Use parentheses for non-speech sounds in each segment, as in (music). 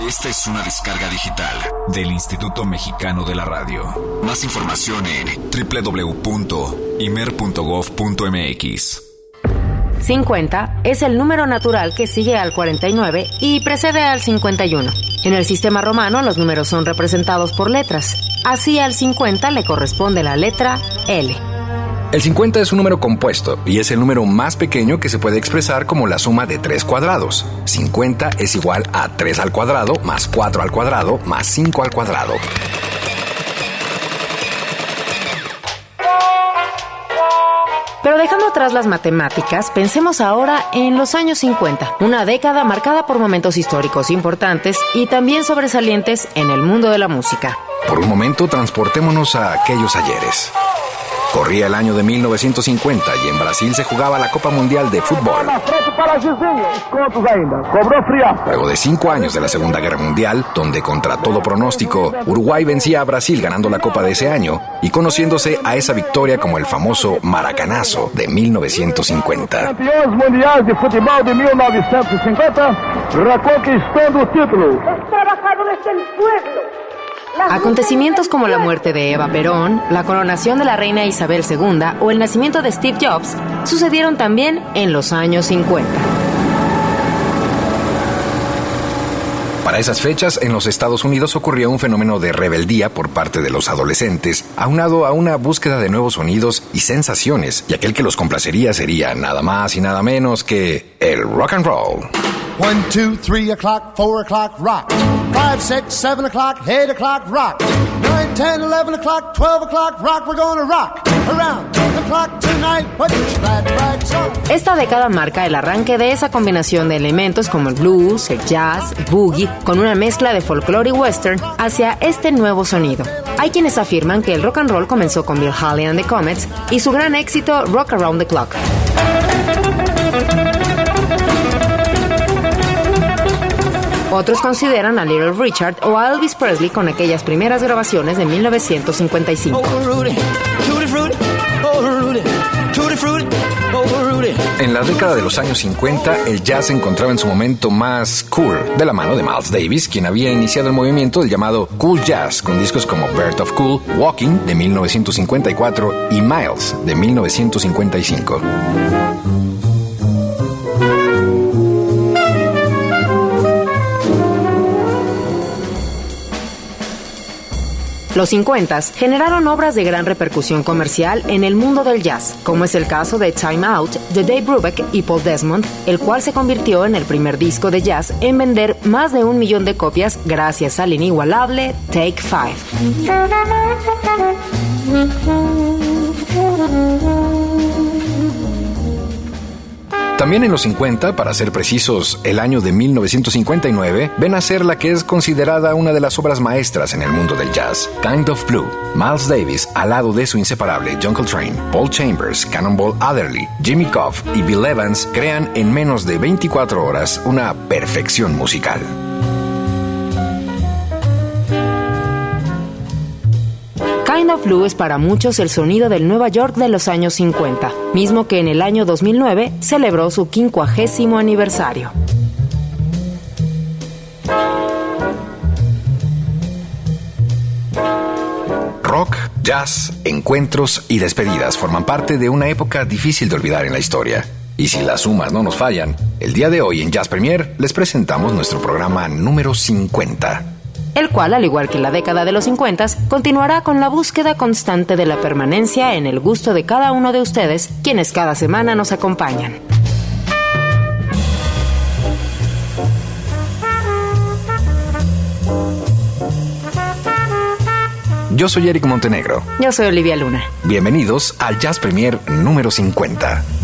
Esta es una descarga digital del Instituto Mexicano de la Radio. Más información en www.imer.gov.mx. 50 es el número natural que sigue al 49 y precede al 51. En el sistema romano los números son representados por letras. Así al 50 le corresponde la letra L. El 50 es un número compuesto y es el número más pequeño que se puede expresar como la suma de tres cuadrados. 50 es igual a 3 al cuadrado más 4 al cuadrado más 5 al cuadrado. Pero dejando atrás las matemáticas, pensemos ahora en los años 50, una década marcada por momentos históricos importantes y también sobresalientes en el mundo de la música. Por un momento transportémonos a aquellos ayeres. Corría el año de 1950 y en Brasil se jugaba la Copa Mundial de Fútbol. Luego de cinco años de la Segunda Guerra Mundial, donde contra todo pronóstico, Uruguay vencía a Brasil ganando la Copa de ese año y conociéndose a esa victoria como el famoso Maracanazo de 1950. mundial de fútbol de 1950, reconquistando el título. Los trabajadores del pueblo Acontecimientos como la muerte de Eva Perón, la coronación de la reina Isabel II o el nacimiento de Steve Jobs sucedieron también en los años 50. Para esas fechas, en los Estados Unidos ocurrió un fenómeno de rebeldía por parte de los adolescentes, aunado a una búsqueda de nuevos sonidos y sensaciones, y aquel que los complacería sería nada más y nada menos que el rock and roll. 1, 2, 3 o'clock, 4 o'clock, rock. 5, 6, 7 o'clock, 8 o'clock, rock. 9, 10, 11 o'clock, 12 o'clock, rock. We're gonna rock around the clock tonight. Put your glad rags on. Esta década marca el arranque de esa combinación de elementos como el blues, el jazz, boogie, con una mezcla de folclore y western hacia este nuevo sonido. Hay quienes afirman que el rock and roll comenzó con Bill Haley and the Comets y su gran éxito Rock Around the Clock. Otros consideran a Little Richard o a Elvis Presley con aquellas primeras grabaciones de 1955. En la década de los años 50, el jazz se encontraba en su momento más cool, de la mano de Miles Davis, quien había iniciado el movimiento del llamado Cool Jazz, con discos como Birth of Cool, Walking, de 1954, y Miles, de 1955. Los 50 generaron obras de gran repercusión comercial en el mundo del jazz, como es el caso de Time Out de Dave Brubeck y Paul Desmond, el cual se convirtió en el primer disco de jazz en vender más de un millón de copias gracias al inigualable Take Five. También en los 50, para ser precisos, el año de 1959, ven a ser la que es considerada una de las obras maestras en el mundo del jazz, Kind of Blue. Miles Davis, al lado de su inseparable John Coltrane, Paul Chambers, Cannonball Adderley, Jimmy Cobb y Bill Evans crean en menos de 24 horas una perfección musical. Kind of Blue es para muchos el sonido del Nueva York de los años 50, mismo que en el año 2009 celebró su quincuagésimo aniversario. Rock, jazz, encuentros y despedidas forman parte de una época difícil de olvidar en la historia. Y si las sumas no nos fallan, el día de hoy en Jazz Premier les presentamos nuestro programa número 50 el cual, al igual que en la década de los 50, continuará con la búsqueda constante de la permanencia en el gusto de cada uno de ustedes, quienes cada semana nos acompañan. Yo soy Eric Montenegro. Yo soy Olivia Luna. Bienvenidos al Jazz Premier número 50.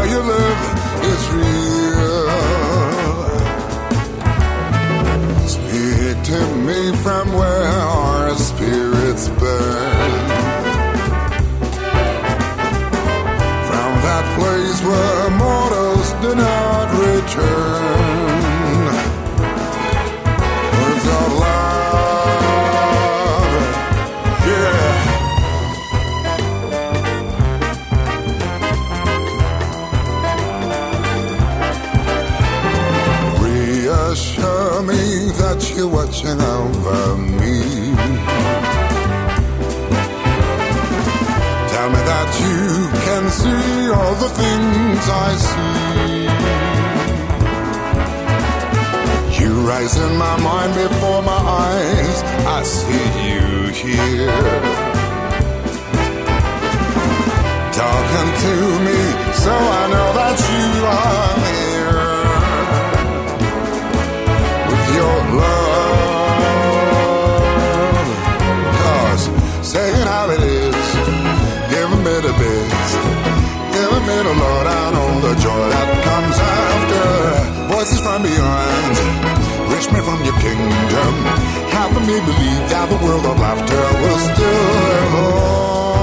how you live is real. the things I see. You rise in my mind before my eyes. I see you here. Talking to me, so I know that you are. voices from beyond. Reach me from your kingdom. Help me believe that the world of laughter will still evolve.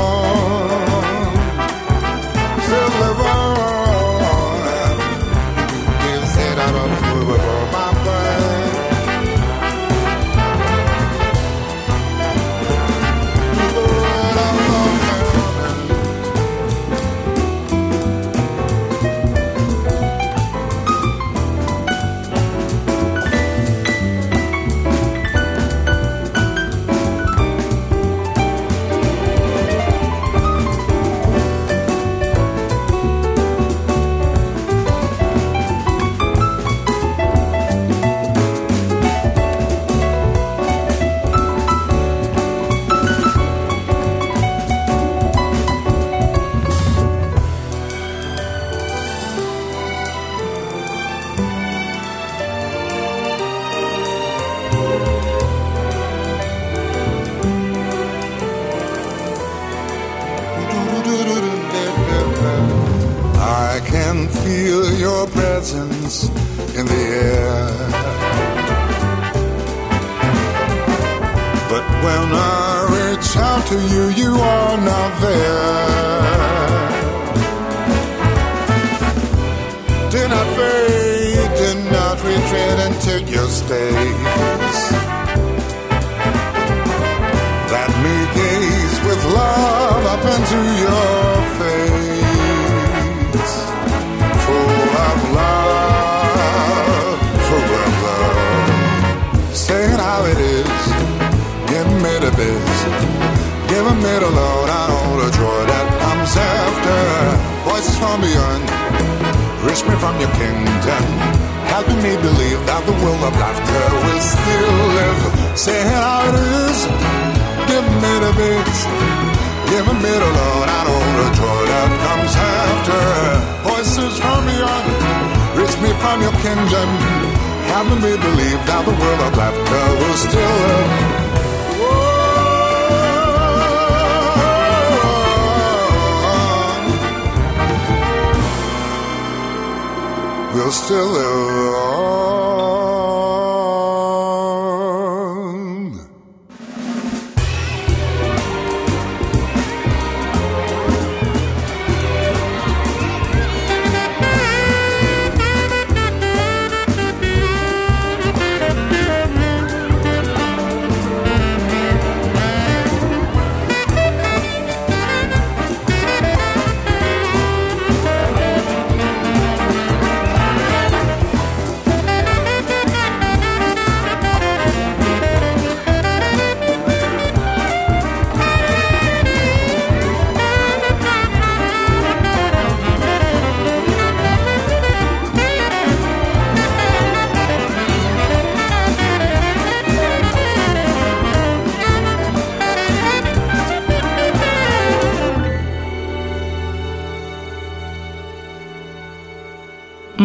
How can they believe that the world of laughter will still live? Say how it is, give me the bits, give me the Lord, I don't the joy that comes after. Voices from beyond, reach me from your kingdom. How can we believe that the world of laughter will still live? still live on.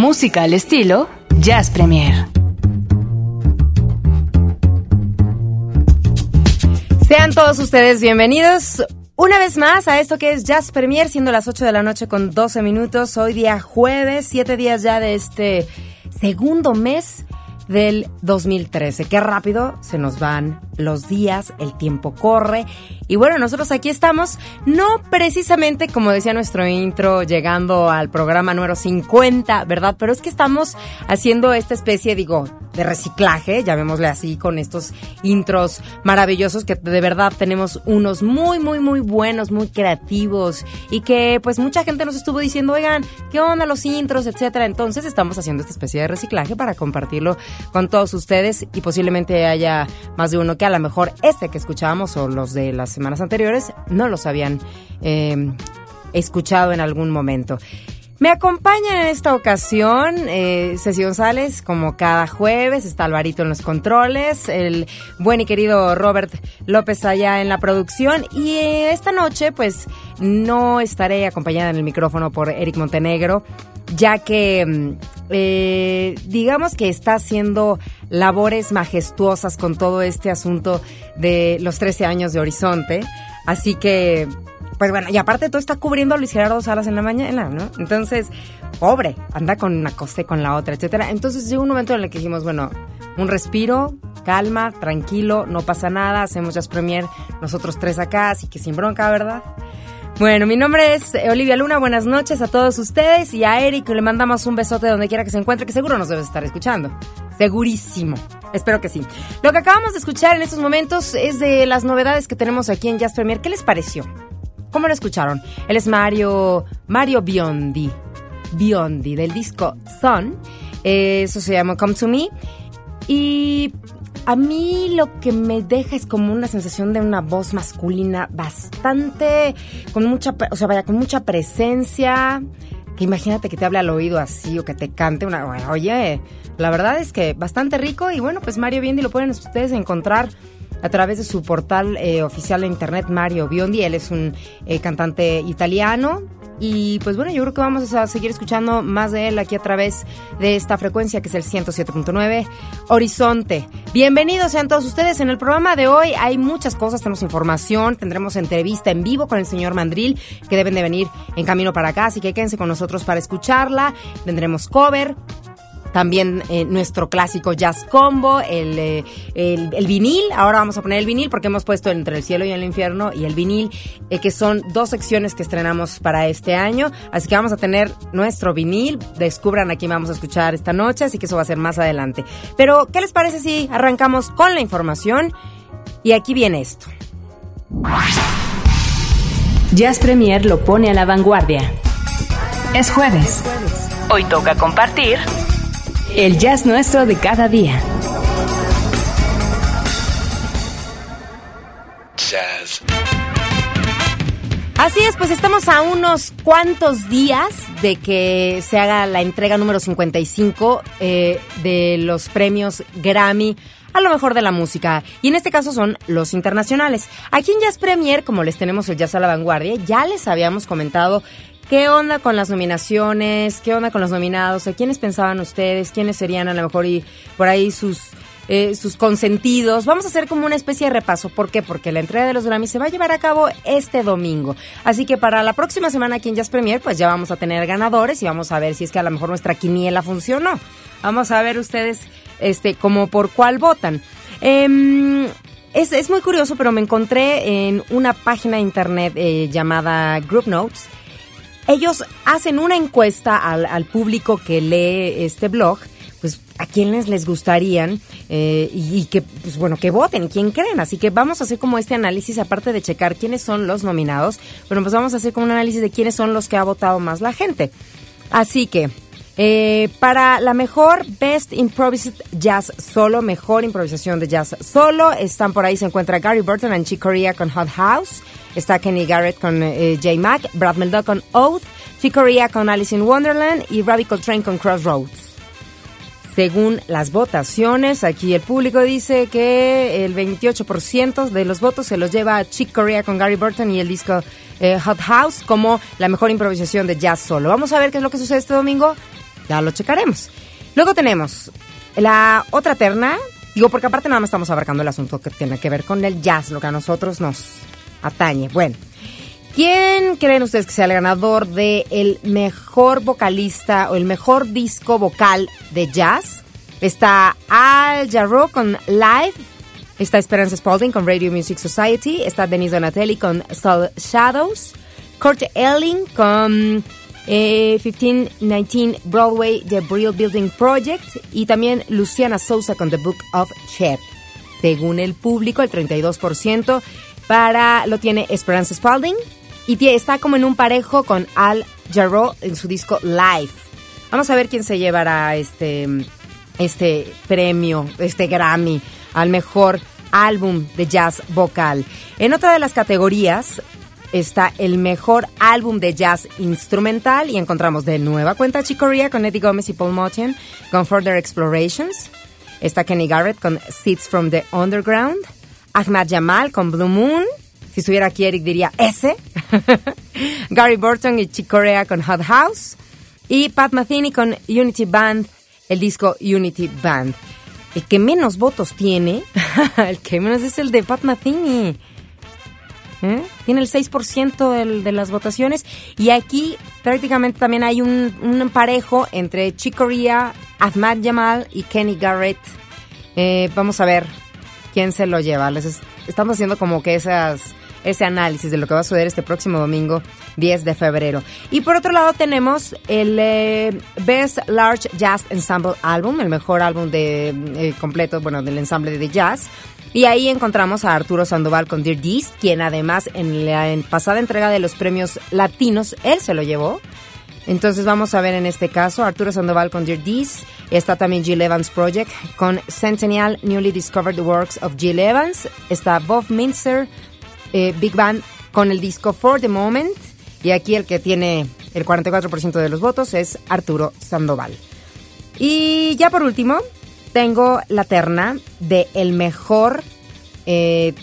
Música al estilo Jazz Premier. Sean todos ustedes bienvenidos una vez más a esto que es Jazz Premier, siendo las 8 de la noche con 12 minutos. Hoy día jueves, 7 días ya de este segundo mes del 2013. Qué rápido se nos van los días, el tiempo corre. Y bueno, nosotros aquí estamos, no precisamente como decía nuestro intro, llegando al programa número 50, ¿verdad? Pero es que estamos haciendo esta especie, digo, de reciclaje, llamémosle así, con estos intros maravillosos que de verdad tenemos unos muy, muy, muy buenos, muy creativos y que pues mucha gente nos estuvo diciendo, oigan, ¿qué onda los intros, etcétera? Entonces estamos haciendo esta especie de reciclaje para compartirlo con todos ustedes y posiblemente haya más de uno que a lo mejor este que escuchábamos o los de las semanas anteriores no los habían eh, escuchado en algún momento. Me acompaña en esta ocasión eh, Ceci González, como cada jueves, está Alvarito en los controles, el buen y querido Robert López allá en la producción y esta noche pues no estaré acompañada en el micrófono por Eric Montenegro, ya que mm, eh, digamos que está haciendo labores majestuosas con todo este asunto de los 13 años de Horizonte, así que pues bueno, y aparte todo está cubriendo a Luis Gerardo Salas en la mañana, ¿no? Entonces, pobre, anda con una cosa y con la otra, etcétera. Entonces llegó un momento en el que dijimos, bueno, un respiro, calma, tranquilo, no pasa nada, hacemos Jazz Premier nosotros tres acá, así que sin bronca, ¿verdad? Bueno, mi nombre es Olivia Luna, buenas noches a todos ustedes y a Eric le mandamos un besote donde quiera que se encuentre, que seguro nos debes estar escuchando. Segurísimo. Espero que sí. Lo que acabamos de escuchar en estos momentos es de las novedades que tenemos aquí en Jazz Premier. ¿Qué les pareció? ¿Cómo lo escucharon? Él es Mario, Mario Biondi. Biondi, del disco Sun. Eso se llama Come to Me. Y a mí lo que me deja es como una sensación de una voz masculina bastante, con mucha, o sea, vaya, con mucha presencia. Que imagínate que te hable al oído así o que te cante una, oye, la verdad es que bastante rico y bueno, pues Mario Biondi lo pueden ustedes encontrar a través de su portal eh, oficial de internet Mario Biondi. Él es un eh, cantante italiano. Y pues bueno, yo creo que vamos a seguir escuchando más de él aquí a través de esta frecuencia que es el 107.9 Horizonte. Bienvenidos sean todos ustedes. En el programa de hoy hay muchas cosas, tenemos información, tendremos entrevista en vivo con el señor Mandril, que deben de venir en camino para acá, así que quédense con nosotros para escucharla. Tendremos cover, también eh, nuestro clásico Jazz Combo, eh, el, el, vinil. Ahora vamos a poner el vinil porque hemos puesto entre el cielo y el infierno y el vinil, eh, que son dos secciones que estrenamos para este año. Así que vamos a tener nuestro vinil. Descubran aquí vamos a escuchar esta noche, así que eso va a ser más adelante. Pero, ¿qué les parece si arrancamos con la información? Y aquí viene esto. Jazz Premier lo pone a la vanguardia. Es jueves. Hoy toca compartir el jazz nuestro de cada día. Jazz. Así es, pues estamos a unos cuantos días de que se haga la entrega número 55 eh, de los premios Grammy a lo mejor de la música. Y en este caso son los internacionales. Aquí en Jazz Premier, como les tenemos el Jazz a la vanguardia, ya les habíamos comentado ¿Qué onda con las nominaciones? ¿Qué onda con los nominados? ¿A quiénes pensaban ustedes? ¿Quiénes serían a lo mejor y por ahí sus eh, sus consentidos. Vamos a hacer como una especie de repaso. ¿Por qué? Porque la entrega de los Grammy se va a llevar a cabo este domingo. Así que para la próxima semana aquí en Jazz Premier, pues ya vamos a tener ganadores y vamos a ver si es que a lo mejor nuestra quiniela funcionó. Vamos a ver ustedes este como por cuál votan. Em, es, es, muy curioso, pero me encontré en una página de internet eh, llamada Group Notes ellos hacen una encuesta al, público que lee este blog pues a quiénes les gustarían eh, y, que pues bueno que voten quién creen. Así que vamos a hacer como este análisis aparte de checar quiénes son los nominados bueno pues vamos a hacer como un análisis de quiénes son los que ha votado más la gente. Así que eh, para la mejor Best Improvised Jazz Solo, mejor improvisación de jazz solo, están por ahí, se encuentra Gary Burton and Chick Corea con Hot House, está Kenny Garrett con eh, J. Mac, Brad Murdoch con Oath, Chick Corea con Alice in Wonderland y Ravi Coltrane con Crossroads. Según las votaciones, aquí el público dice que el 28% de los votos se los lleva a Chick Corea con Gary Burton y el disco eh, Hot House como la mejor improvisación de jazz solo. Vamos a ver qué es lo que sucede este domingo Ya lo checaremos. Luego tenemos la otra terna, digo porque aparte nada más estamos abarcando el asunto que tiene que ver con el jazz, lo que a nosotros nos atañe. Bueno, ¿quién creen ustedes que sea el ganador de el mejor vocalista o el mejor disco vocal de jazz? Está Al Jarreau con Live, está Esperanza Spalding con Radio Music Society, está Denise Donatelli con Soul Shadows, Kurt Elling con 1519 eh, Broadway The Brill Building Project y también Luciana Sousa con The Book of Chet. Según el público, el 32% para lo tiene Esperanza Spalding y está como en un parejo con Al Jarreau en su disco Live. Vamos a ver quién se llevará este, este premio, este Grammy al mejor álbum de jazz vocal. En otra de las categorías está el mejor álbum de jazz instrumental y encontramos de nueva cuenta Chicoria con Eddie Gomez y Paul Motian con Further Explorations. Está Kenny Garrett con Seeds from the Underground. Ahmad Jamal con Blue Moon. Si estuviera aquí Eric diría ese. (laughs) Gary Burton y Chicorea con Hot House. Y Pat Metheny con Unity Band, el disco Unity Band. El que menos votos tiene, (laughs) el que menos es el de Pat Metheny. ¿Eh? Tiene el 6% de las votaciones. Y aquí prácticamente también hay un, un parejo entre Chicoria, Ahmad Jamal y Kenny Garrett. Eh, vamos a ver quién se lo lleva. Les estamos haciendo como que esas ese análisis de lo que va a suceder este próximo domingo 10 de febrero. Y por otro lado tenemos el eh, Best Large Jazz Ensemble Album, el mejor álbum de completo, bueno, del ensamble de jazz. Y ahí encontramos a Arturo Sandoval con Dear Dees, quien además en la pasada entrega de los premios latinos, él se lo llevó. Entonces vamos a ver en este caso Arturo Sandoval con Dear Dees. Está también Jill Evans Project con Centennial Newly Discovered Works of Jill Evans. Está Bob Minster eh, Big Band con el disco For the Moment. Y aquí el que tiene el 44% de los votos es Arturo Sandoval. Y ya por último, tengo la terna de el mejor eh,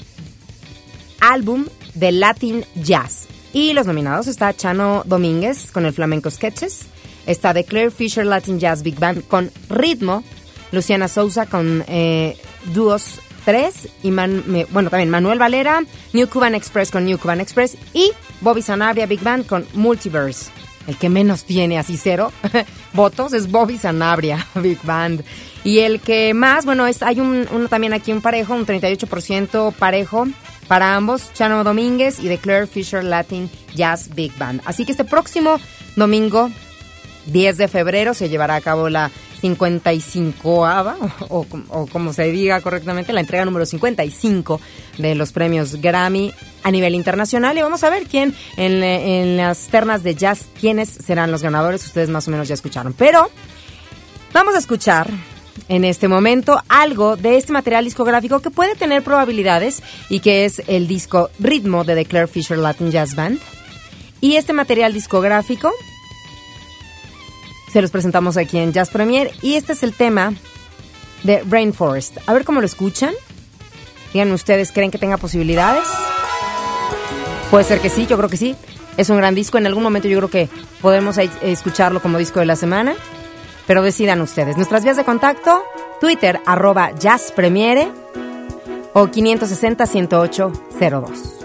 álbum de Latin Jazz. Y los nominados está Chano Domínguez con el Flamenco Sketches, está The Claire Fisher Latin Jazz Big Band con Ritmo, Luciana Souza con eh, Dúos 3 y bueno también Manuel Valera, New Cuban Express con New Cuban Express y Bobby Sanabria Big Band con Multiverse. El que menos tiene así cero (laughs) votos es Bobby Sanabria (laughs) Big Band. Y el que más, bueno, es, hay un, uno también aquí un parejo, un 38% parejo para ambos, Chano Domínguez y The Claire Fisher Latin Jazz Big Band. Así que este próximo domingo, 10 de febrero, se llevará a cabo la 55 ava o, como se diga correctamente, la entrega número 55 de los premios Grammy a nivel internacional. Y vamos a ver quién en, en las ternas de jazz, quiénes serán los ganadores. Ustedes más o menos ya escucharon. Pero vamos a escuchar en este momento algo de este material discográfico que puede tener probabilidades y que es el disco Ritmo de The Claire Fisher Latin Jazz Band. Y este material discográfico se los presentamos aquí en Jazz Premier y este es el tema de Rainforest. A ver cómo lo escuchan. Díganme ustedes, ¿creen que tenga posibilidades? Puede ser que sí, yo creo que sí. Es un gran disco. En algún momento yo creo que podemos escucharlo como disco de la semana pero decidan ustedes. Nuestras vías de contacto, Twitter arroba jazzpremiere o 560 108 02.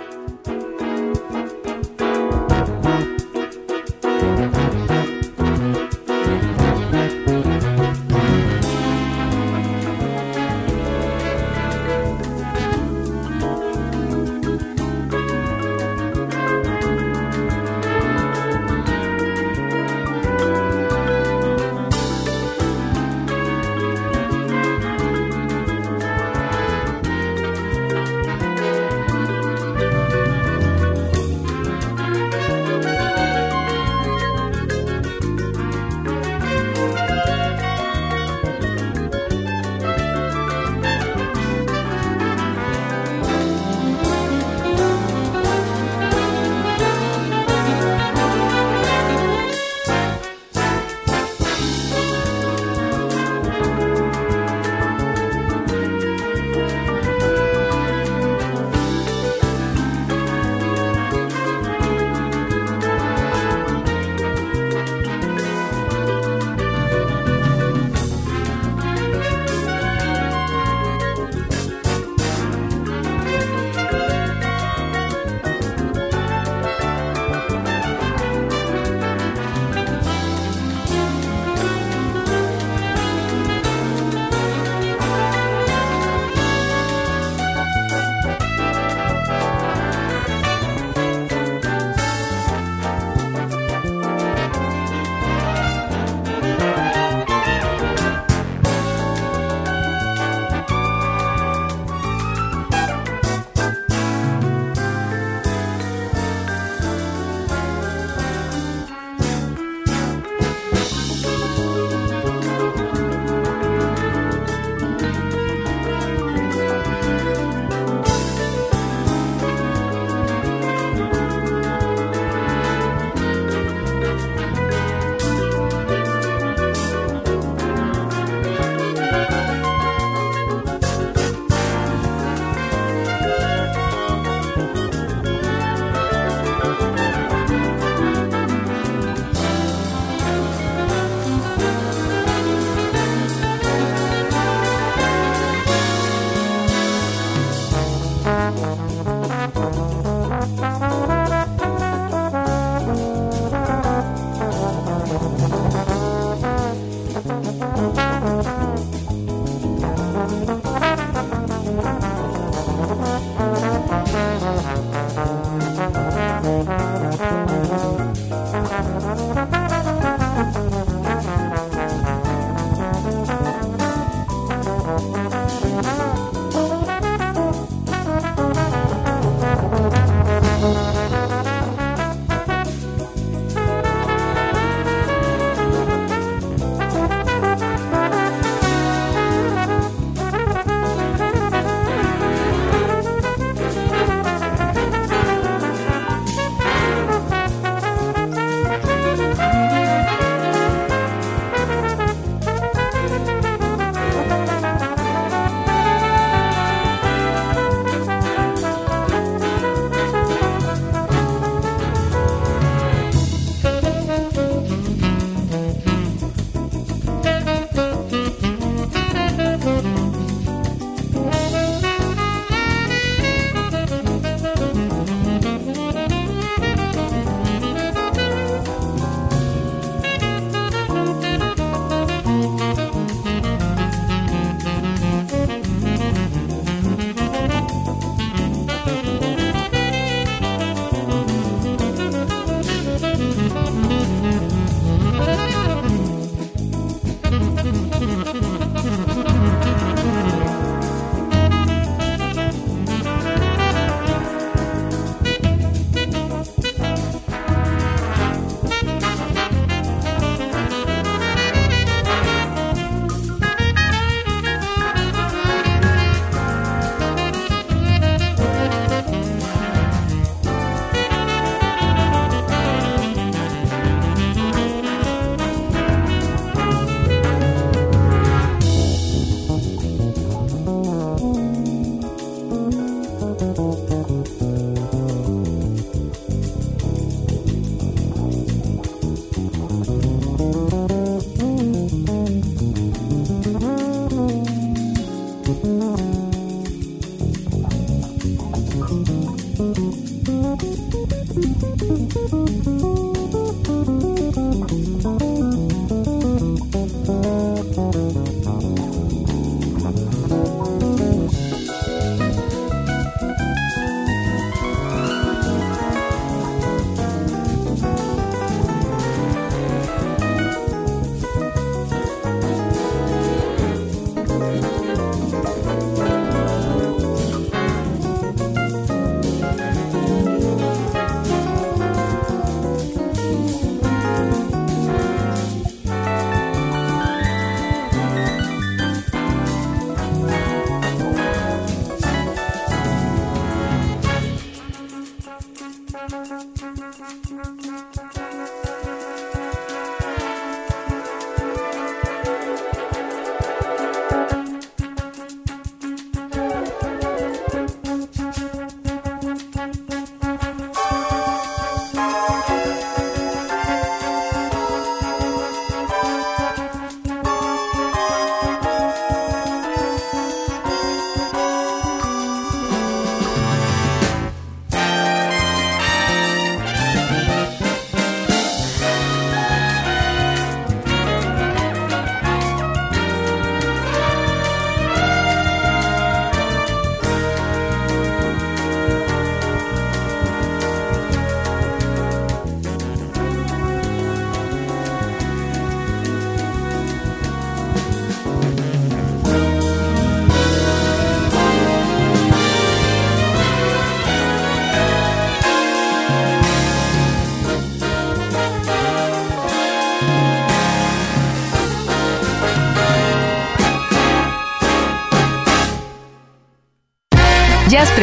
Jazz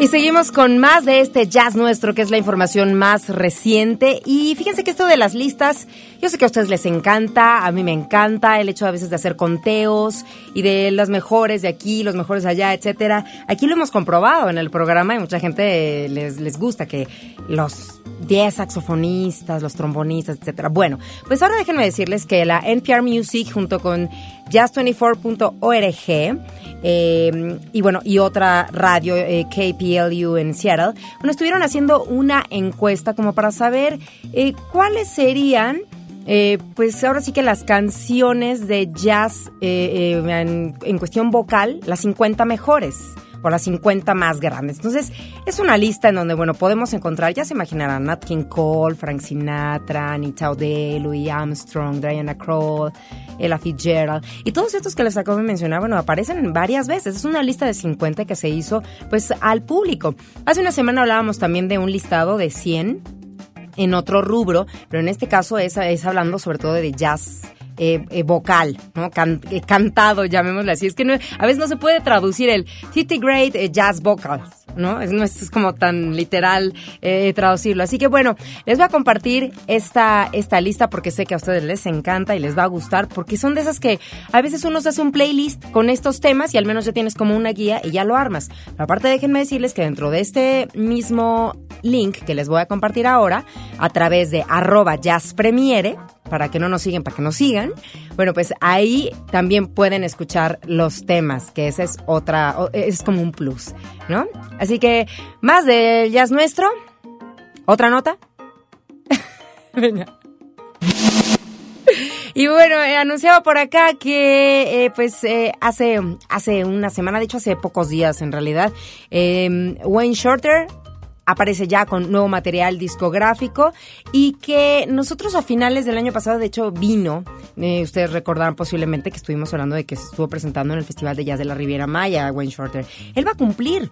Y seguimos con más de este jazz nuestro, que es la información más reciente. Y fíjense que esto de las listas, yo sé que a ustedes les encanta, a mí me encanta el hecho a veces de hacer conteos y de los mejores de aquí, los mejores allá, etcétera. Aquí lo hemos comprobado en el programa y mucha gente les, les gusta que los 10 saxofonistas, los trombonistas, etcétera. Bueno, pues ahora déjenme decirles que la NPR Music junto con jazz24.org. Eh, y bueno, y otra radio, eh, KPLU en Seattle, bueno, estuvieron haciendo una encuesta como para saber eh, cuáles serían pues ahora sí que las canciones de jazz en, cuestión vocal, las 50 mejores o las 50 más grandes. Entonces, es una lista en donde, bueno, podemos encontrar, ya se imaginarán, Nat King Cole, Frank Sinatra, Anita O'Day, Louis Armstrong, Diana Krall, Ella Fitzgerald. Y todos estos que les acabo de mencionar, bueno, aparecen varias veces. Es una lista de 50 que se hizo, pues, al público. Hace una semana hablábamos también de un listado de 100 en otro rubro, pero en este caso es, es hablando sobre todo de jazz. Eh, eh, vocal, ¿no? Eh, cantado, llamémosle así. Es que no, a veces no se puede traducir el 50 Great Jazz Vocal, ¿no? Es, no es como tan literal traducirlo. Así que bueno, les voy a compartir esta, esta lista porque sé que a ustedes les encanta y les va a gustar porque son de esas que a veces uno se hace un playlist con estos temas y al menos ya tienes como una guía y ya lo armas. Pero aparte déjenme decirles que dentro de este mismo link que les voy a compartir ahora a través de arroba jazzpremiere, para que no nos siguen, para que nos sigan. Bueno, pues ahí también pueden escuchar los temas, que ese es otra, es como un plus, ¿no? Así que más del jazz nuestro. ¿Otra nota? (laughs) Venga. Y bueno, he anunciado por acá que eh, pues eh, hace, hace una semana, de hecho hace pocos días en realidad, eh, Wayne Shorter aparece ya con nuevo material discográfico y que nosotros a finales del año pasado, de hecho, vino, eh, ustedes recordarán posiblemente que estuvimos hablando de que se estuvo presentando en el Festival de Jazz de la Riviera Maya, Wayne Shorter. Él va a cumplir,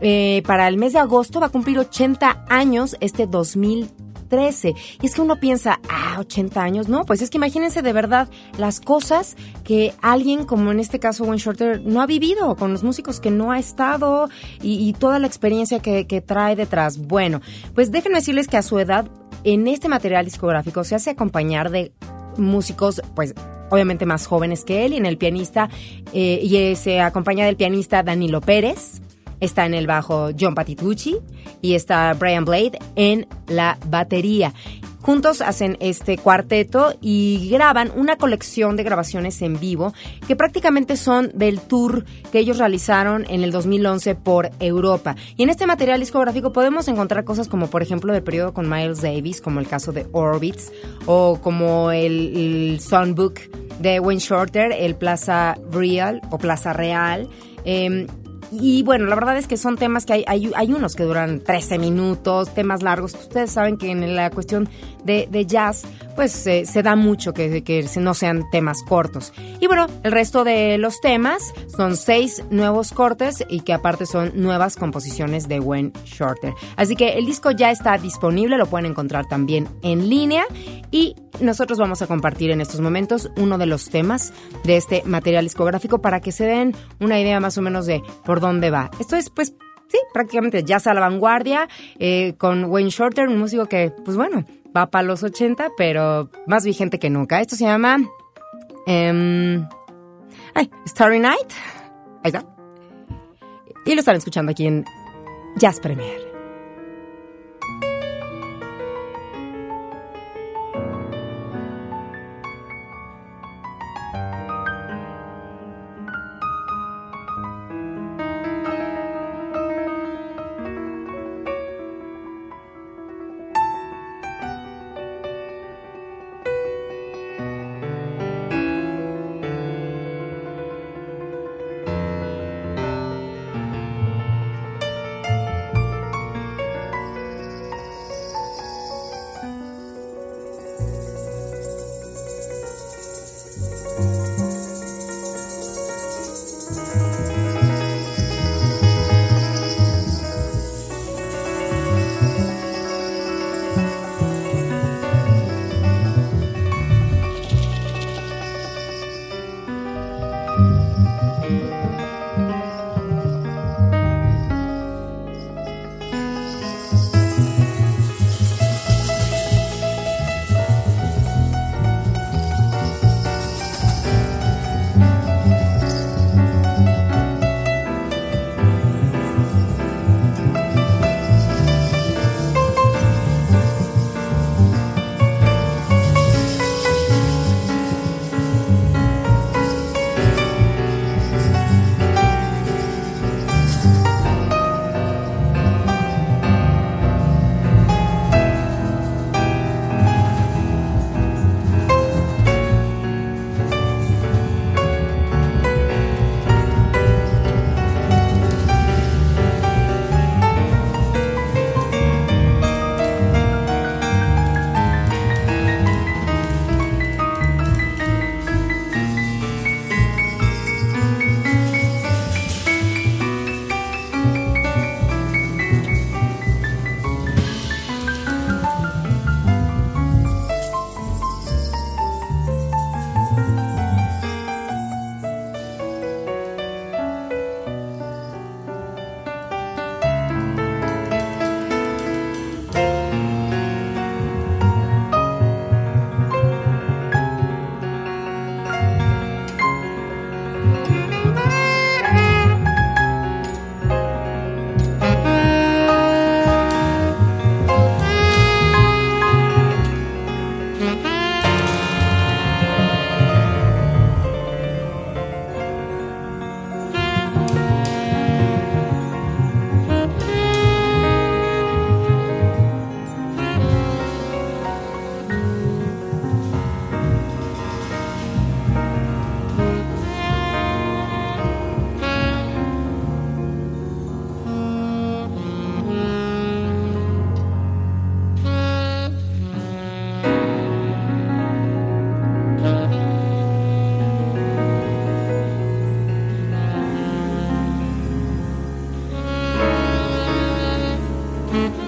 eh, para el mes de agosto, va a cumplir 80 años este 2000 13. Y es que uno piensa, ah, 80 años. No, pues es que imagínense de verdad las cosas que alguien, como en este caso Wayne Shorter, no ha vivido, con los músicos que no ha estado y, toda la experiencia que, trae detrás. Bueno, pues déjenme decirles que a su edad, en este material discográfico se hace acompañar de músicos, pues obviamente más jóvenes que él, y en el pianista, eh, y se acompaña del pianista Danilo Pérez, está en el bajo John Patitucci y está Brian Blade en la batería. Juntos hacen este cuarteto y graban una colección de grabaciones en vivo que prácticamente son del tour que ellos realizaron en el 2011 por Europa. Y en este material discográfico podemos encontrar cosas como por ejemplo del periodo con Miles Davis, como el caso de Orbits, o como el, Songbook de Wayne Shorter, el Plaza Real o Plaza Real. Em, y bueno, la verdad es que son temas que hay, hay, hay unos que duran 13 minutos, temas largos. Ustedes saben que en la cuestión de, jazz, pues se da mucho que, que no sean temas cortos. Y bueno, el resto de los temas son seis nuevos cortes y que aparte son nuevas composiciones de Wayne Shorter. Así que el disco ya está disponible, lo pueden encontrar también en línea y nosotros vamos a compartir en estos momentos uno de los temas de este material discográfico para que se den una idea más o menos de por dónde va. Esto es pues sí, prácticamente jazz a la vanguardia, eh, con Wayne Shorter, un músico que, pues bueno, para los 80, pero más vigente que nunca. Esto se llama... Eh, Starry Night. Ahí está. Y lo están escuchando aquí en Jazz Premier. Mm-hmm.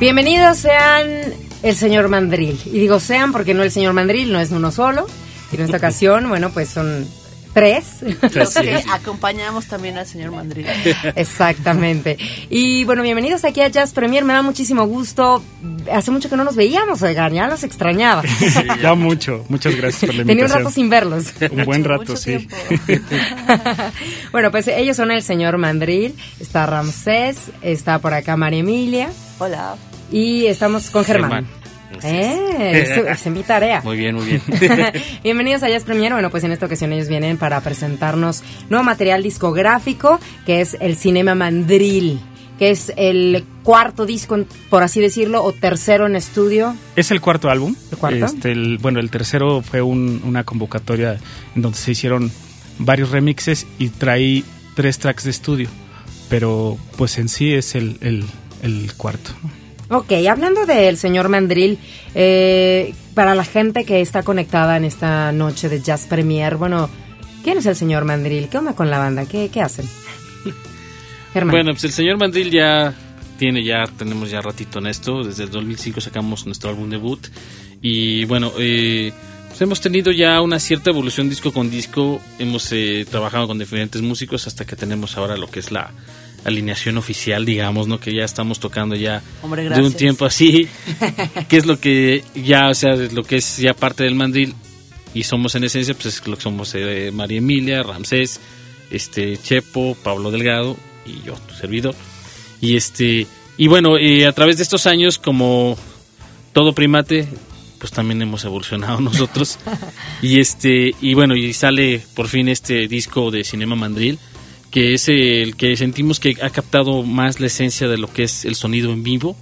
Bienvenidos sean el señor Mandril. Y digo sean porque no el señor Mandril, no es uno solo. Y en esta (laughs) ocasión, bueno, pues son tres. acompañamos también al señor Mandril. (laughs) Exactamente. Y bueno, bienvenidos aquí a Jazz Premier. Me da muchísimo gusto. Hace mucho que no nos veíamos, oigan, ya los extrañaba. ya (laughs) mucho. Muchas gracias por la invitación. Tenía un rato sin verlos. Un buen rato, sí. bueno, pues ellos son el señor Mandril, está Ramsés, está por acá María Emilia. Hola. Y estamos con Germán. Eh, es, mi tarea. Muy bien, muy bien. (laughs) Bienvenidos a Jazz Premier. Bueno, pues en esta ocasión ellos vienen para presentarnos nuevo material discográfico que es el Cinema Mandril que es el cuarto disco, por así decirlo, o tercero en estudio. Es el cuarto álbum. ¿El cuarto? Este, bueno, el tercero fue una convocatoria en donde se hicieron varios remixes y traí tres tracks de estudio, pero pues en sí es el, el, cuarto. Ok, hablando del señor Mandril, eh, para la gente que está conectada en esta noche de Jazz Premier, bueno, ¿quién es el señor Mandril? ¿Qué onda con la banda? ¿Qué, qué hacen? (laughs) Bueno, pues el señor Mandril ya tiene, ya tenemos ya ratito en esto, desde el 2005 sacamos nuestro álbum debut y bueno, eh, pues hemos tenido ya una cierta evolución disco con disco, hemos eh, trabajado con diferentes músicos hasta que tenemos ahora lo que es la alineación oficial, digamos, ¿no? Que ya estamos tocando ya de un tiempo así, (laughs) que es lo que ya, o sea, lo que es ya parte del mandril y somos en esencia, pues es lo que somos eh, María Emilia, Ramsés, este Chepo, Pablo Delgado y yo, tu servidor. Y este y bueno, eh, a través de estos años como todo primate pues también hemos evolucionado (laughs) nosotros. (laughs) y este y bueno, y sale por fin este disco de Cinema Mandril, que es el que sentimos que ha captado más la esencia de lo que es el sonido en vivo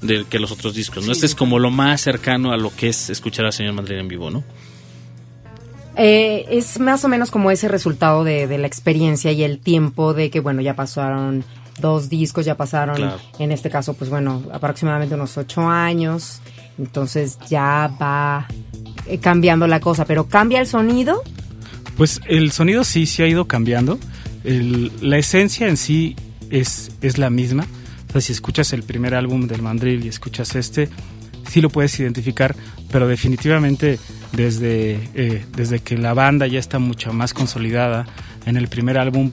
del que los otros discos. ¿no? este es como lo más cercano a lo que es escuchar al señor Mandril en vivo, ¿no? Eh, es más o menos como ese resultado de, la experiencia y el tiempo de que, bueno, ya pasaron dos discos, ya pasaron, en este caso, pues bueno, aproximadamente unos ocho años. Entonces ya va eh, cambiando la cosa, pero ¿cambia el sonido? Pues el sonido sí, sí ha ido cambiando. La esencia en sí es, es la misma. O sea, si escuchas el primer álbum del Mandril y escuchas este, sí lo puedes identificar, pero definitivamente desde, eh, desde que la banda ya está mucho más consolidada, en el primer álbum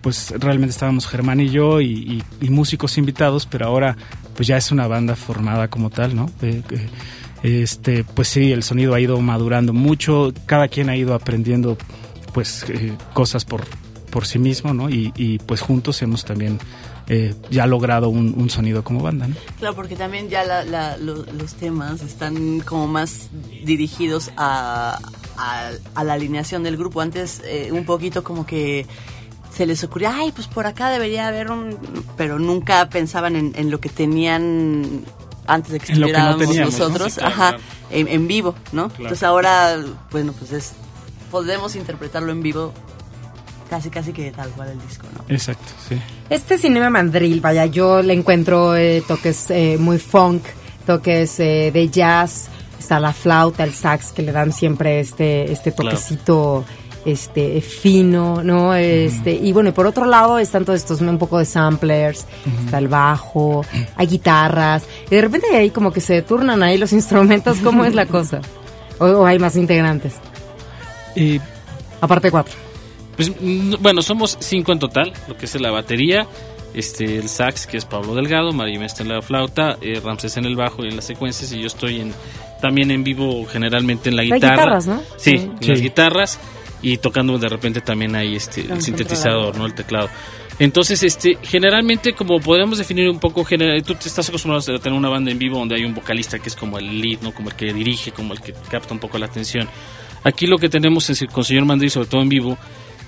pues realmente estábamos Germán y yo y, músicos invitados, pero ahora pues ya es una banda formada como tal, ¿no? este, pues sí, el sonido ha ido madurando mucho, cada quien ha ido aprendiendo pues eh, cosas por, por sí mismo, ¿no? Y, pues juntos hemos también eh, ya logrado un, sonido como banda, ¿no? Claro, porque también ya los temas están como más dirigidos a, a, la alineación del grupo. Antes eh, un poquito como que se les ocurrió, ay, pues por acá debería haber un... Pero nunca pensaban en, lo que tenían antes de que estuviéramos nosotros, ajá, En, vivo, ¿no? Entonces ahora, bueno, pues es, podemos interpretarlo en vivo casi casi que tal cual el disco, ¿no? Exacto, sí. Este Cinema Mandril, vaya, yo le encuentro eh, toques eh, muy funk, toques eh, de jazz, está la flauta, el sax que le dan siempre este, este toquecito este fino, ¿no? Este, y bueno, y por otro lado están todos estos un poco de samplers, está el bajo, hay guitarras, y de repente ahí como que se turnan ahí los (laughs) instrumentos, ¿cómo es la cosa? O, hay más integrantes. Y aparte cuatro. Pues bueno, somos cinco en total, lo que es la batería, este el sax que es Pablo Delgado, María está en la flauta, eh, Ramsés en el bajo y en las secuencias y yo estoy en también en vivo generalmente en la guitarra. guitarras, ¿no? Sí, las guitarras y tocando de repente también ahí este el sintetizador, ¿no? El teclado. Entonces, este, generalmente, como podemos definir un poco, general, tú te estás acostumbrado a tener una banda en vivo donde hay un vocalista que es como el lead, ¿no? Como el que dirige, como el que capta un poco la atención. Aquí lo que tenemos es, con señor Mandri, sobre todo en vivo,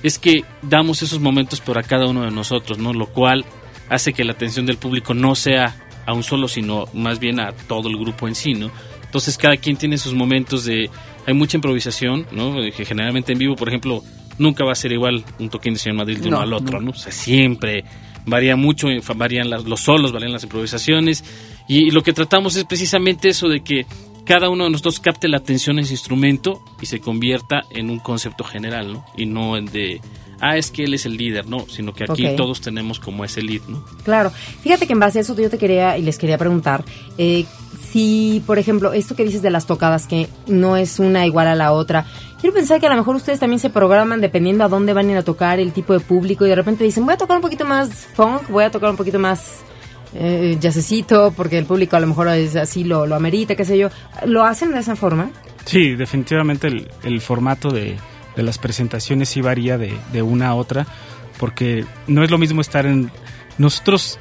es que damos esos momentos para cada uno de nosotros, ¿no? Lo cual hace que la atención del público no sea a un solo, sino más bien a todo el grupo en sí, ¿no? Entonces cada quien tiene sus momentos de hay mucha improvisación, ¿no? Que generalmente en vivo, por ejemplo, nunca va a ser igual un toquín de Señor Madrid de uno al otro, ¿no? O sea, siempre varía mucho, varían los solos, varían las improvisaciones. Y, lo que tratamos es precisamente eso de que cada uno de nosotros capte la atención en ese instrumento y se convierta en un concepto general, ¿no? Y no en de, ah, es que él es el líder, no, sino que aquí todos tenemos como ese lead, ¿no? Claro. Fíjate que en base a eso yo te quería y les quería preguntar, eh, si, por ejemplo, esto que dices de las tocadas, que no es una igual a la otra, quiero pensar que a lo mejor ustedes también se programan dependiendo a dónde van a ir a tocar, el tipo de público, y de repente dicen, voy a tocar un poquito más funk, voy a tocar un poquito más eh, jazzecito, porque el público a lo mejor es así, lo, lo amerita, qué sé yo. ¿Lo hacen de esa forma? Sí, definitivamente el, el formato de, de, las presentaciones sí varía de, de una a otra, porque no es lo mismo estar en... Nosotros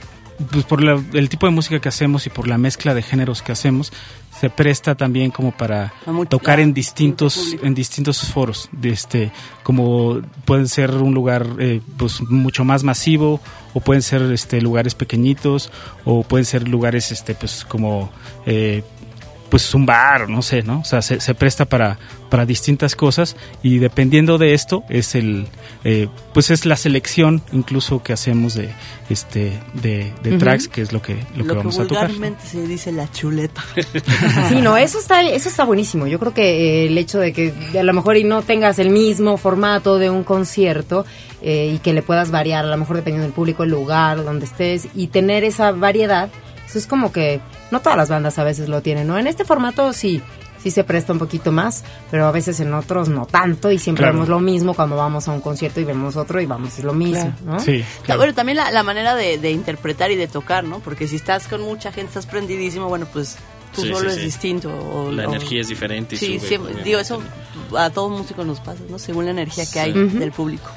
pues por el tipo de música que hacemos y por la mezcla de géneros que hacemos, se presta también como para tocar en distintos en distintos foros de este como pueden ser un lugar eh, pues mucho más masivo o pueden ser este lugares pequeñitos o pueden ser lugares este pues como eh, pues un bar, no sé, ¿no? O sea, se, presta para, para distintas cosas y dependiendo de esto es el, eh, pues es la selección incluso que hacemos de, este, de, tracks, que es lo que, lo, que vamos a tocar. se dice la chuleta. (laughs) sí, no, eso está, eso está buenísimo. Yo creo que eh, el hecho de que a lo mejor y no tengas el mismo formato de un concierto eh, y que le puedas variar, a lo mejor dependiendo del público, el lugar donde estés y tener esa variedad es como que no todas las bandas a veces lo tienen, ¿no? En este formato sí, sí se presta un poquito más, pero a veces en otros no tanto y siempre vemos lo mismo cuando vamos a un concierto y vemos otro y vamos es lo mismo, ¿no? Sí. Bueno, también la, manera de, interpretar y de tocar, ¿no? Porque si estás con mucha gente, estás prendidísimo, bueno, pues tu solo es distinto. O, la energía es diferente. Sí, digo, eso a todo músico nos pasa, ¿no? Según la energía que hay del público.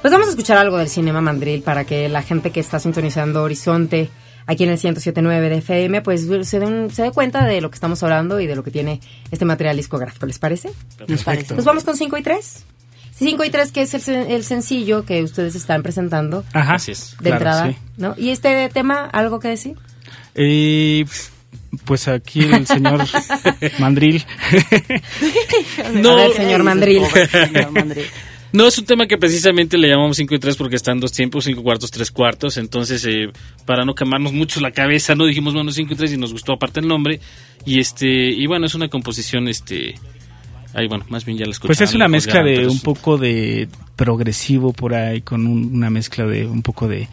Pues vamos a escuchar algo del Cinema Mandril para que la gente que está sintonizando Horizonte aquí en el 107.9 de FM, pues se dé, se cuenta de lo que estamos hablando y de lo que tiene este material discográfico. ¿Les parece? Nos parece. Nos vamos con 5 y 3. 5 y 3, que es el, sencillo que ustedes están presentando. Ajá, Así es. De entrada, ¿no? ¿Y este tema, algo que decir? Eh, pues aquí el señor (laughs) Mandril. (laughs) no, el señor Mandril. señor Mandril. No es un tema que precisamente le llamamos 5 y 3 porque están dos tiempos, 5 cuartos, 3 cuartos. Entonces, eh, para no quemarnos mucho la cabeza, no dijimos, bueno, 5 y 3 y nos gustó aparte el nombre. Y este y bueno, es una composición, este... Ahí, bueno, más bien ya la Pues es una mezcla de un poco de progresivo por ahí, con una mezcla de un poco de,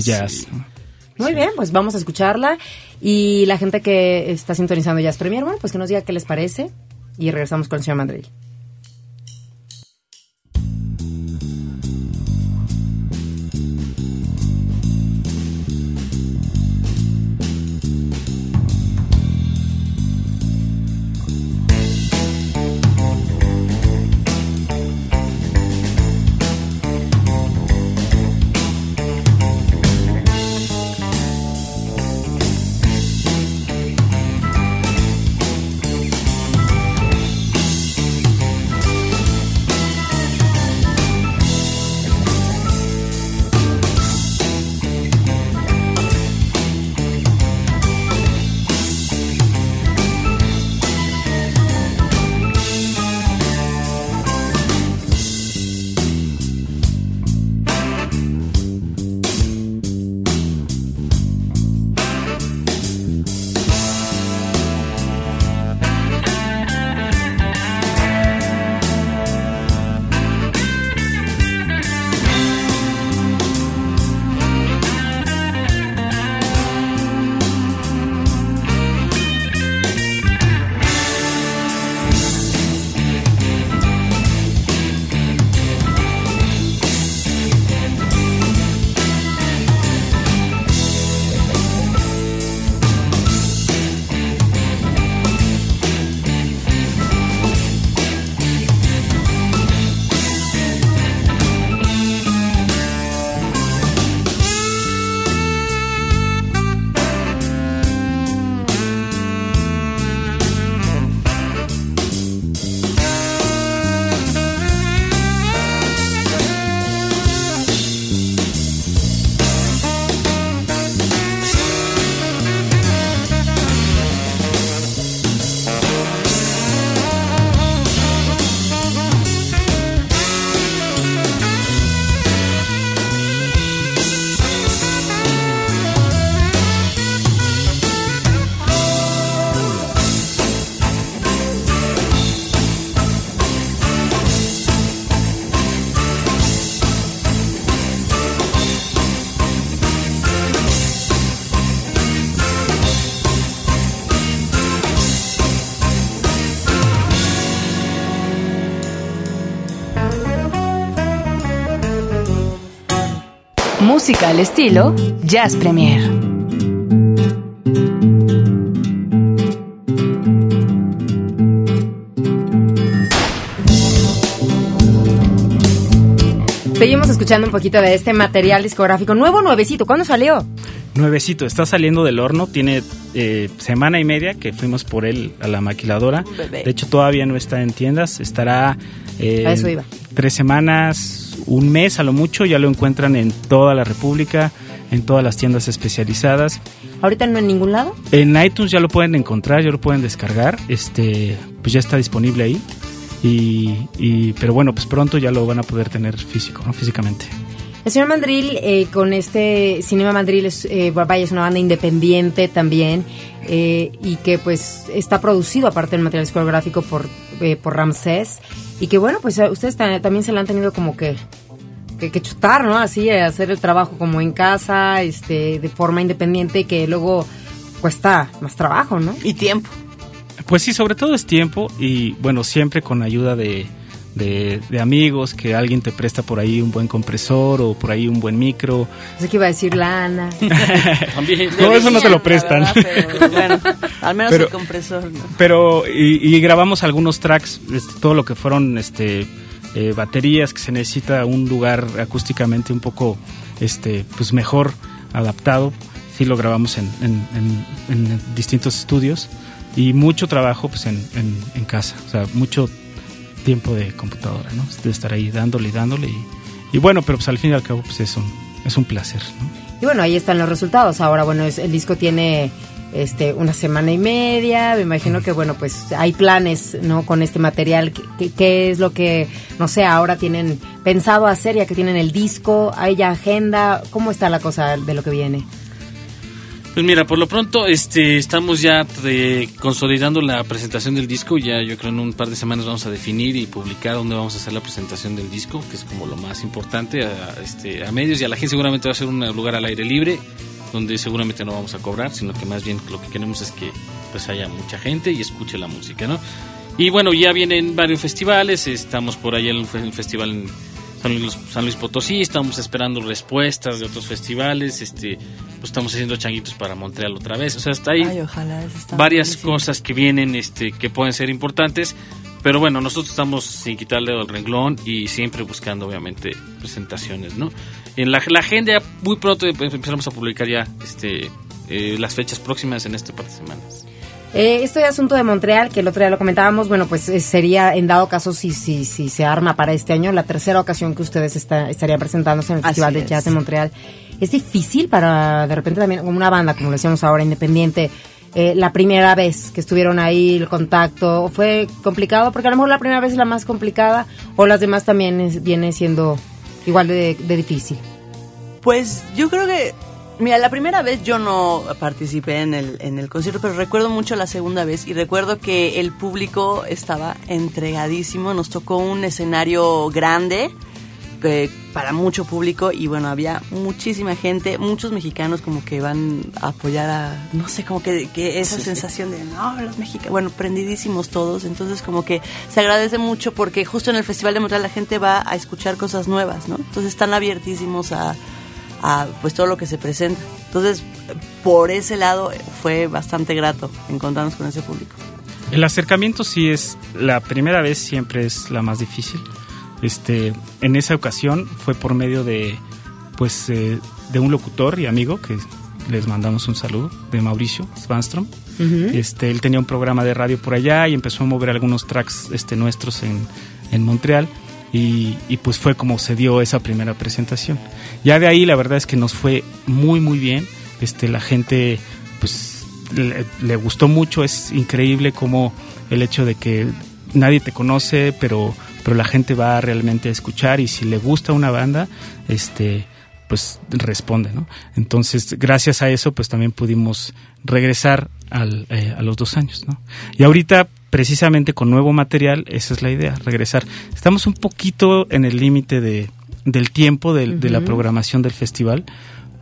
jazz. Muy bien, pues vamos a escucharla. Y la gente que está sintonizando Jazz Premier, bueno, pues que nos diga qué les parece. Y regresamos con el señor Mandrell. Música al estilo Jazz Premier. Seguimos escuchando un poquito de este material discográfico nuevo, nuevecito. ¿Cuándo salió? nuevecito, está saliendo del horno, tiene eh, semana y media que fuimos por él a la maquiladora. De hecho, todavía no está en tiendas, estará eh, tres semanas, un mes a lo mucho, ya lo encuentran en toda la República, en todas las tiendas especializadas. ¿Ahorita no en ningún lado? En iTunes ya lo pueden encontrar, ya lo pueden descargar, este, pues ya está disponible ahí. Y, pero bueno, pues pronto ya lo van a poder tener físico, ¿no? físicamente. El señor Mandril, eh, con este Cinema Mandril, es, eh, es una banda independiente también eh, y que pues está producido aparte del material discográfico por, eh, por Ramsés y que bueno, pues ustedes también se lo han tenido como que, que, chutar, ¿no? Así, hacer el trabajo como en casa, este, de forma independiente que luego cuesta más trabajo, ¿no? Y tiempo. Pues sí, sobre todo es tiempo y bueno, siempre con ayuda de de, amigos, que alguien te presta por ahí un buen compresor o por ahí un buen micro. Sé que iba a decir lana. (laughs) no, eso no te lo prestan. pero, bueno, al menos el compresor. Pero, y, grabamos algunos tracks, este, todo lo que fueron este eh, baterías, que se necesita un lugar acústicamente un poco este pues mejor adaptado. Sí lo grabamos en, en, distintos estudios y mucho trabajo pues en, en, casa, o sea, mucho tiempo de computadora, ¿no? De estar ahí dándole y dándole. Y, bueno, pero pues al fin y al cabo pues es un, es un placer, ¿no? Y bueno, ahí están los resultados. Ahora, bueno, el disco tiene este una semana y media. Me imagino que, bueno, pues hay planes, ¿no? Con este material. ¿Qué, qué es lo que, no sé, ahora tienen pensado hacer ya que tienen el disco? ¿Hay ya agenda? ¿Cómo está la cosa de lo que viene? Pues mira, por lo pronto este, estamos ya consolidando la presentación del disco. Ya yo creo en un par de semanas vamos a definir y publicar dónde vamos a hacer la presentación del disco, que es como lo más importante a, este, a medios. Y a la gente seguramente va a ser un lugar al aire libre, donde seguramente no vamos a cobrar, sino que más bien lo que queremos es que pues haya mucha gente y escuche la música, ¿no? Y bueno, ya vienen varios festivales, estamos por ahí en un festival en San Luis, Potosí, estamos esperando respuestas de otros festivales, este, pues estamos haciendo changuitos para Montreal otra vez, o sea, hasta ahí varias cosas que vienen, este, que pueden ser importantes, pero bueno, nosotros estamos sin quitarle el renglón y siempre buscando, obviamente, presentaciones, ¿no? En la, agenda muy pronto empezamos a publicar ya, este, eh, las fechas próximas en este par de semanas. Eh, este asunto de Montreal, que el otro día lo comentábamos, bueno, pues eh, sería en dado caso si, si, si se arma para este año la tercera ocasión que ustedes estarían presentándose en el Festival de Jazz de Montreal. Es difícil para de repente también como una banda, como lo decíamos ahora, independiente, eh, la primera vez que estuvieron ahí, el contacto, fue complicado, porque a lo mejor la primera vez es la más complicada, o las demás también viene siendo igual de difícil. Pues yo creo que Mira, la primera vez yo no participé en el, en el concierto, pero recuerdo mucho la segunda vez y recuerdo que el público estaba entregadísimo. Nos tocó un escenario grande para mucho público y bueno, había muchísima gente, muchos mexicanos como que van a apoyar a, no sé, como que, esa sensación de, no, los mexicanos, bueno, prendidísimos todos. Entonces como que se agradece mucho porque justo en el Festival de Montreal la gente va a escuchar cosas nuevas, ¿no? Entonces están abiertísimos a a pues todo lo que se presenta. Entonces, por ese lado fue bastante grato encontrarnos con ese público. El acercamiento sí es la primera vez siempre es la más difícil. Este, en esa ocasión fue por medio de pues eh, de un locutor y amigo que les mandamos un saludo de Mauricio Svanstrom. Este, él tenía un programa de radio por allá y empezó a mover algunos tracks este nuestros en, en Montreal y, pues fue como se dio esa primera presentación. Ya de ahí la verdad es que nos fue muy muy bien. Este, la gente pues le, gustó mucho, es increíble como el hecho de que nadie te conoce, pero, pero la gente va realmente a escuchar y si le gusta una banda, este pues responde, ¿no? Entonces, gracias a eso, pues también pudimos regresar al, eh, a los dos años, ¿no? Y ahorita, precisamente con nuevo material, esa es la idea, regresar. Estamos un poquito en el límite de, del tiempo de, de la programación del festival,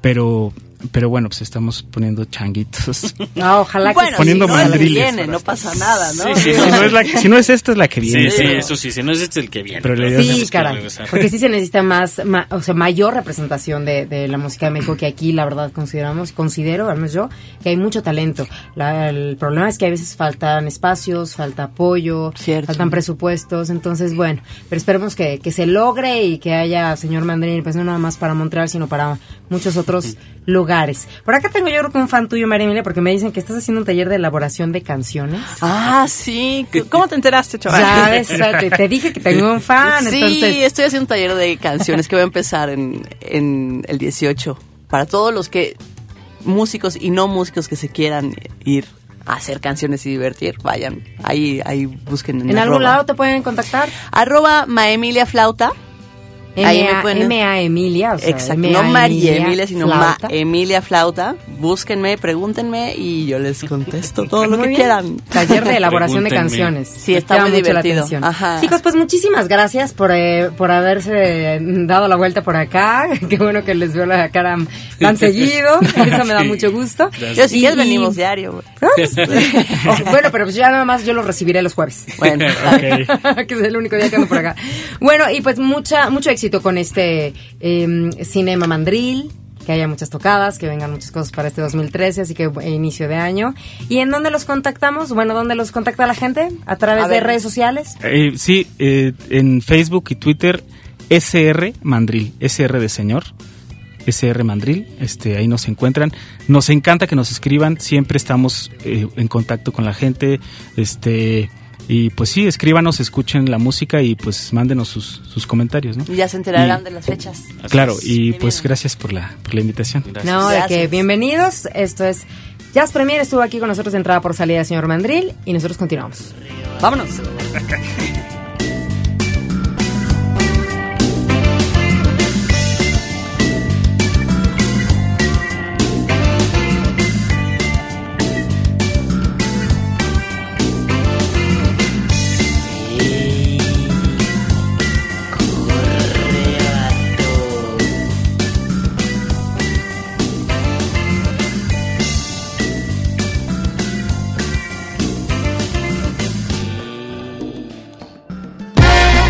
pero pero bueno, pues estamos poniendo changuitos. No, (laughs) ojalá que bueno, poniendo si no mandriles. Viene, no pasa nada, ¿no? Sí, sí, si, no es la, si no es esta, es la que viene. Sí, sí, eso sí, si no es este, el que viene. Pero la idea sí, caray, porque sí se necesita más, o sea, mayor representación de, de, la música de México que aquí, la verdad, consideramos, considero, al menos yo, que hay mucho talento. La, el problema es que a veces faltan espacios, falta apoyo, faltan presupuestos, entonces, bueno, pero esperemos que, que se logre y que haya, señor Mandrini, pues no nada más para Montreal, sino para muchos otros lugares. Por acá tengo yo creo que un fan tuyo, María Emilia, porque me dicen que estás haciendo un taller de elaboración de canciones. Ah, sí. ¿Cómo (laughs) te enteraste, chaval? Ya ves, te, dije que tengo un fan. Sí, estoy haciendo un taller de canciones que voy a empezar en, en el 18. Para todos los que, músicos y no músicos que se quieran ir a hacer canciones y divertir, vayan, ahí, ahí busquen. ¿En, ¿En algún lado te pueden contactar? Arroba Maemilia Flauta M A Emilia, o sea, Exacto, no María Emilia, sino Ma Emilia Flauta. Búsquenme, pregúntenme y yo les contesto todo lo que quieran. Taller de (laughs) elaboración de canciones. Sí, está muy divertido. Ajá. Chicos, pues muchísimas gracias por, eh, por haberse dado la vuelta por acá. (laughs) Qué bueno que les veo la cara tan seguido. (laughs) Eso me da mucho gusto. Yo sí, y, venimos diario. Oh, bueno, pero pues ya nada más yo lo recibiré los jueves. Bueno, que es el único día que ando por acá. Bueno, y pues mucha mucho éxito con este em, Cinema Mandril, que haya muchas tocadas, que vengan muchas cosas para este 2013, así que inicio de año. ¿Y en dónde los contactamos? Bueno, ¿dónde los contacta la gente? ¿A través de redes sociales? Eh, sí, eh, en Facebook y Twitter, SR Mandril, SR de señor. SR Mandril, este, ahí nos encuentran. Nos encanta que nos escriban, siempre estamos eh, en contacto con la gente, este, y pues sí, escríbanos, escuchen la música y pues mándenos sus, sus comentarios, ¿no? Y ya se enterarán de las fechas. Claro, y pues gracias por la, por la invitación. No, de que bienvenidos. Esto es Jazz Premier, estuvo aquí con nosotros de entrada por salida señor Mandril y nosotros continuamos. Vámonos. (laughs)